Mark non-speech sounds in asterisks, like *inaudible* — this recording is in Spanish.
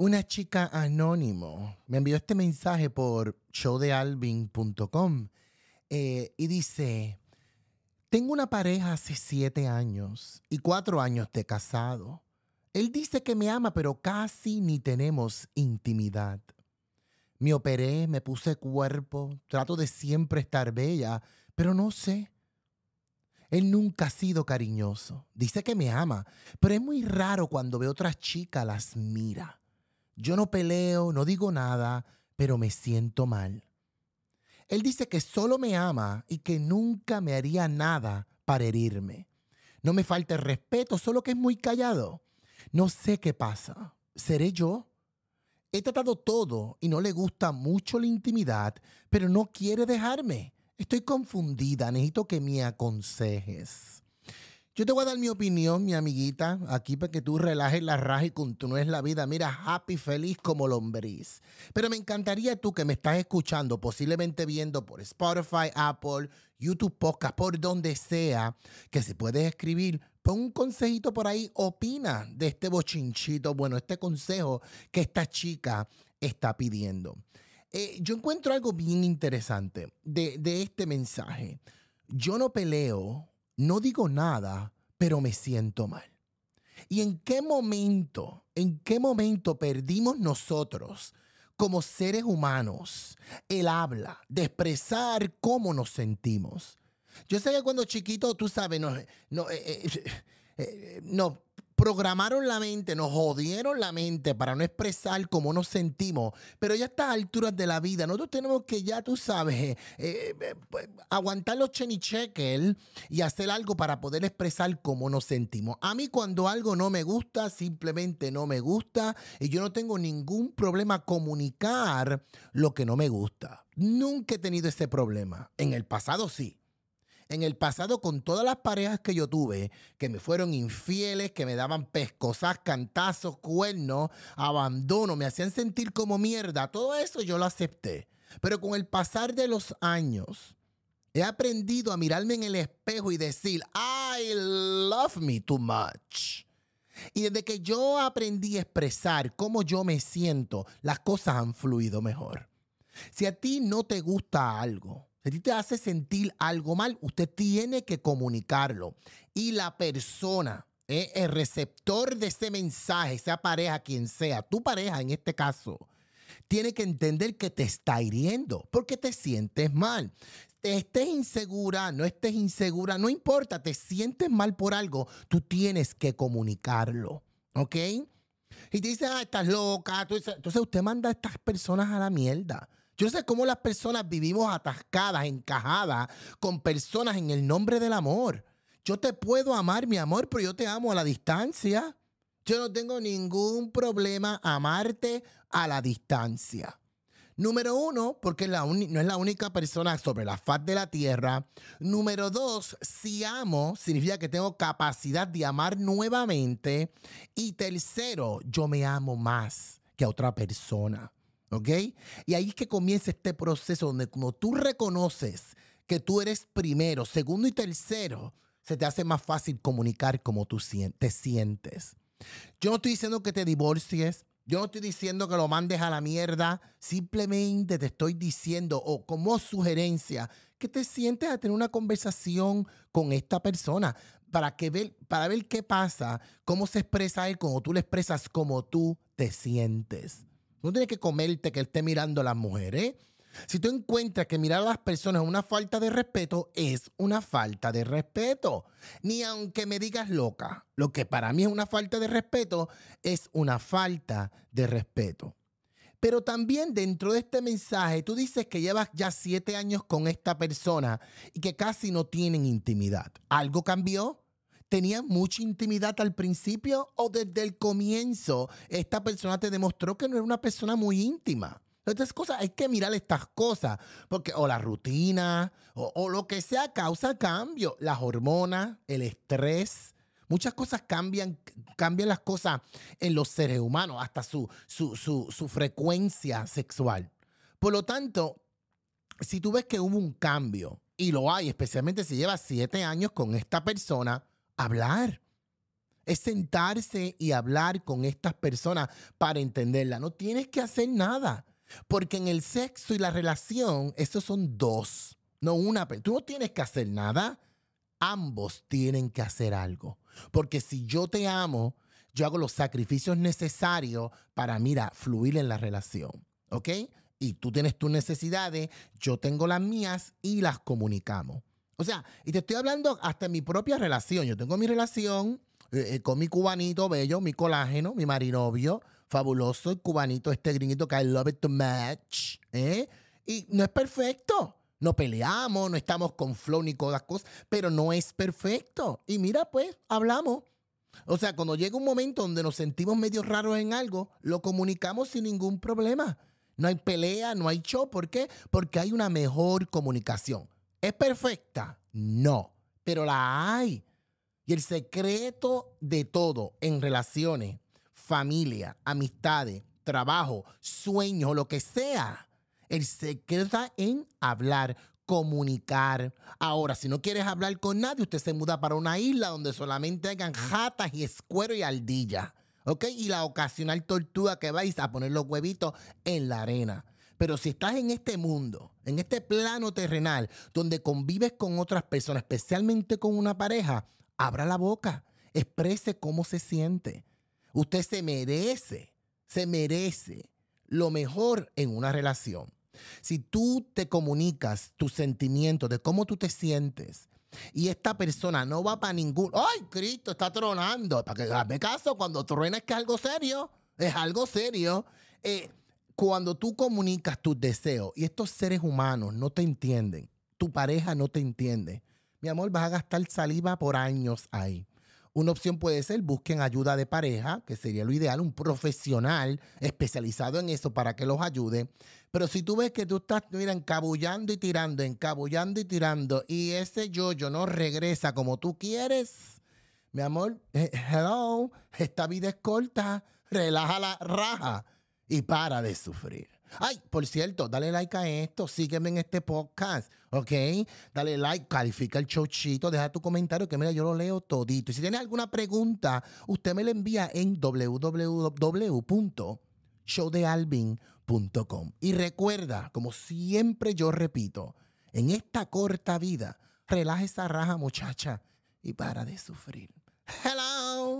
Una chica anónimo me envió este mensaje por showdealvin.com eh, y dice, tengo una pareja hace siete años y cuatro años de casado. Él dice que me ama, pero casi ni tenemos intimidad. Me operé, me puse cuerpo, trato de siempre estar bella, pero no sé. Él nunca ha sido cariñoso. Dice que me ama, pero es muy raro cuando ve otras chicas las mira. Yo no peleo, no digo nada, pero me siento mal. Él dice que solo me ama y que nunca me haría nada para herirme. No me falta el respeto, solo que es muy callado. No sé qué pasa. ¿Seré yo? He tratado todo y no le gusta mucho la intimidad, pero no quiere dejarme. Estoy confundida, necesito que me aconsejes. Yo te voy a dar mi opinión, mi amiguita, aquí para que tú relajes la raja y continúes la vida. Mira, happy, feliz como lombriz. Pero me encantaría tú que me estás escuchando, posiblemente viendo por Spotify, Apple, YouTube Podcast, por donde sea, que se puedes escribir. Pon un consejito por ahí, opina de este bochinchito, bueno, este consejo que esta chica está pidiendo. Eh, yo encuentro algo bien interesante de este mensaje. Yo no peleo no digo nada, pero me siento mal. ¿Y en qué momento, en qué momento perdimos nosotros como seres humanos el habla de expresar cómo nos sentimos? Yo sé que cuando chiquito, tú sabes, no, no, eh, eh, *laughs* eh, no programaron la mente, nos jodieron la mente para no expresar cómo nos sentimos. Pero ya a estas alturas de la vida, nosotros tenemos que ya, tú sabes, eh, eh, eh, pues, aguantar los chenichekel y hacer algo para poder expresar cómo nos sentimos. A mí cuando algo no me gusta, simplemente no me gusta y yo no tengo ningún problema comunicar lo que no me gusta. Nunca he tenido ese problema. En el pasado sí en el pasado con todas las parejas que yo tuve, que me fueron infieles, que me daban pescosas, cantazos, cuernos, abandono, me hacían sentir como mierda, todo eso yo lo acepté. Pero con el pasar de los años, he aprendido a mirarme en el espejo y decir, I love me too much. Y desde que yo aprendí a expresar cómo yo me siento, las cosas han fluido mejor. Si a ti no te gusta algo, si a ti te hace sentir algo mal, usted tiene que comunicarlo. Y la persona, eh, el receptor de ese mensaje, sea pareja, quien sea, tu pareja en este caso, tiene que entender que te está hiriendo porque te sientes mal. Estés insegura, no estés insegura, no importa, te sientes mal por algo, tú tienes que comunicarlo. ¿Ok? Y te dice, ah, estás loca. Entonces usted manda a estas personas a la mierda. Yo sé cómo las personas vivimos atascadas, encajadas con personas en el nombre del amor. Yo te puedo amar, mi amor, pero yo te amo a la distancia. Yo no tengo ningún problema amarte a la distancia. Número uno, porque no es la única persona sobre la faz de la tierra. Número dos, si amo, significa que tengo capacidad de amar nuevamente. Y tercero, yo me amo más que a otra persona. ¿Ok? Y ahí es que comienza este proceso donde como tú reconoces que tú eres primero, segundo y tercero, se te hace más fácil comunicar cómo tú te sientes. Yo no estoy diciendo que te divorcies, yo no estoy diciendo que lo mandes a la mierda, simplemente te estoy diciendo, o como sugerencia, que te sientes a tener una conversación con esta persona para, que ver, para ver qué pasa, cómo se expresa él, como tú le expresas, cómo tú te sientes. No tienes que comerte que él esté mirando a las mujeres. Si tú encuentras que mirar a las personas es una falta de respeto, es una falta de respeto. Ni aunque me digas loca, lo que para mí es una falta de respeto, es una falta de respeto. Pero también dentro de este mensaje, tú dices que llevas ya siete años con esta persona y que casi no tienen intimidad. ¿Algo cambió? ¿Tenían mucha intimidad al principio o desde el comienzo esta persona te demostró que no era una persona muy íntima? Estas cosas, hay que mirar estas cosas, porque o la rutina o, lo que sea causa cambio, las hormonas, el estrés, muchas cosas cambian, cambian las cosas en los seres humanos, hasta su, su, su frecuencia sexual. Por lo tanto, si tú ves que hubo un cambio, y lo hay, especialmente si llevas siete años con esta persona, hablar. es sentarse y hablar con estas personas para entenderla. No tienes que hacer nada, porque en el sexo y la relación, estos son dos, no una. Tú no tienes que hacer nada, ambos tienen que hacer algo. Porque si yo te amo, yo hago los sacrificios necesarios para, mira, fluir en la relación. ¿Ok? Y tú tienes tus necesidades, yo tengo las mías y las comunicamos. O sea, y te estoy hablando hasta en mi propia relación. Yo tengo mi relación eh, eh, con mi cubanito bello, mi colágeno, mi marinovio, fabuloso, el cubanito, este gringuito que I love it to match. ¿eh? Y no es perfecto. No peleamos, no estamos con flow ni con las cosas, pero no es perfecto. Y mira, pues, hablamos. O sea, cuando llega un momento donde nos sentimos medio raros en algo, lo comunicamos sin ningún problema. No hay pelea, no hay show. ¿Por qué? Porque hay una mejor comunicación. ¿Es perfecta? No, pero la hay. Y el secreto de todo en relaciones, familia, amistades, trabajo, sueños, lo que sea, el secreto está en hablar, comunicar. Ahora, si no quieres hablar con nadie, usted se muda para una isla donde solamente hagan jatas y escuero y ardilla. ¿Ok? Y la ocasional tortuga que vais a poner los huevitos en la arena. Pero si estás en este mundo, en este plano terrenal, donde convives con otras personas, especialmente con una pareja, abra la boca, exprese cómo se siente. Usted se merece, se merece lo mejor en una relación. Si tú te comunicas tus sentimientos de cómo tú te sientes y esta persona no va para ningún. ¡Ay, Cristo está tronando! Para que hazme caso, cuando truena es que es algo serio. Es algo serio. Eh, cuando tú comunicas tus deseos y estos seres humanos no te entienden, tu pareja no te entiende, mi amor, vas a gastar saliva por años ahí. Una opción puede ser busquen ayuda de pareja, que sería lo ideal, un profesional especializado en eso para que los ayude. Pero si tú ves que tú estás, mira, encabullando y tirando, encabullando y tirando, y ese yo-yo no regresa como tú quieres, mi amor, eh, hello, esta vida es corta, relaja la raja y para de sufrir. Ay, por cierto, dale like a esto, sígueme en este podcast, ¿ok? Dale like, califica el showchito, deja tu comentario que mira, yo lo leo todito. Y si tiene alguna pregunta, usted me la envía en www.showdealvin.com. Y recuerda, como siempre yo repito, en esta corta vida, relaja esa raja muchacha y para de sufrir. Hello.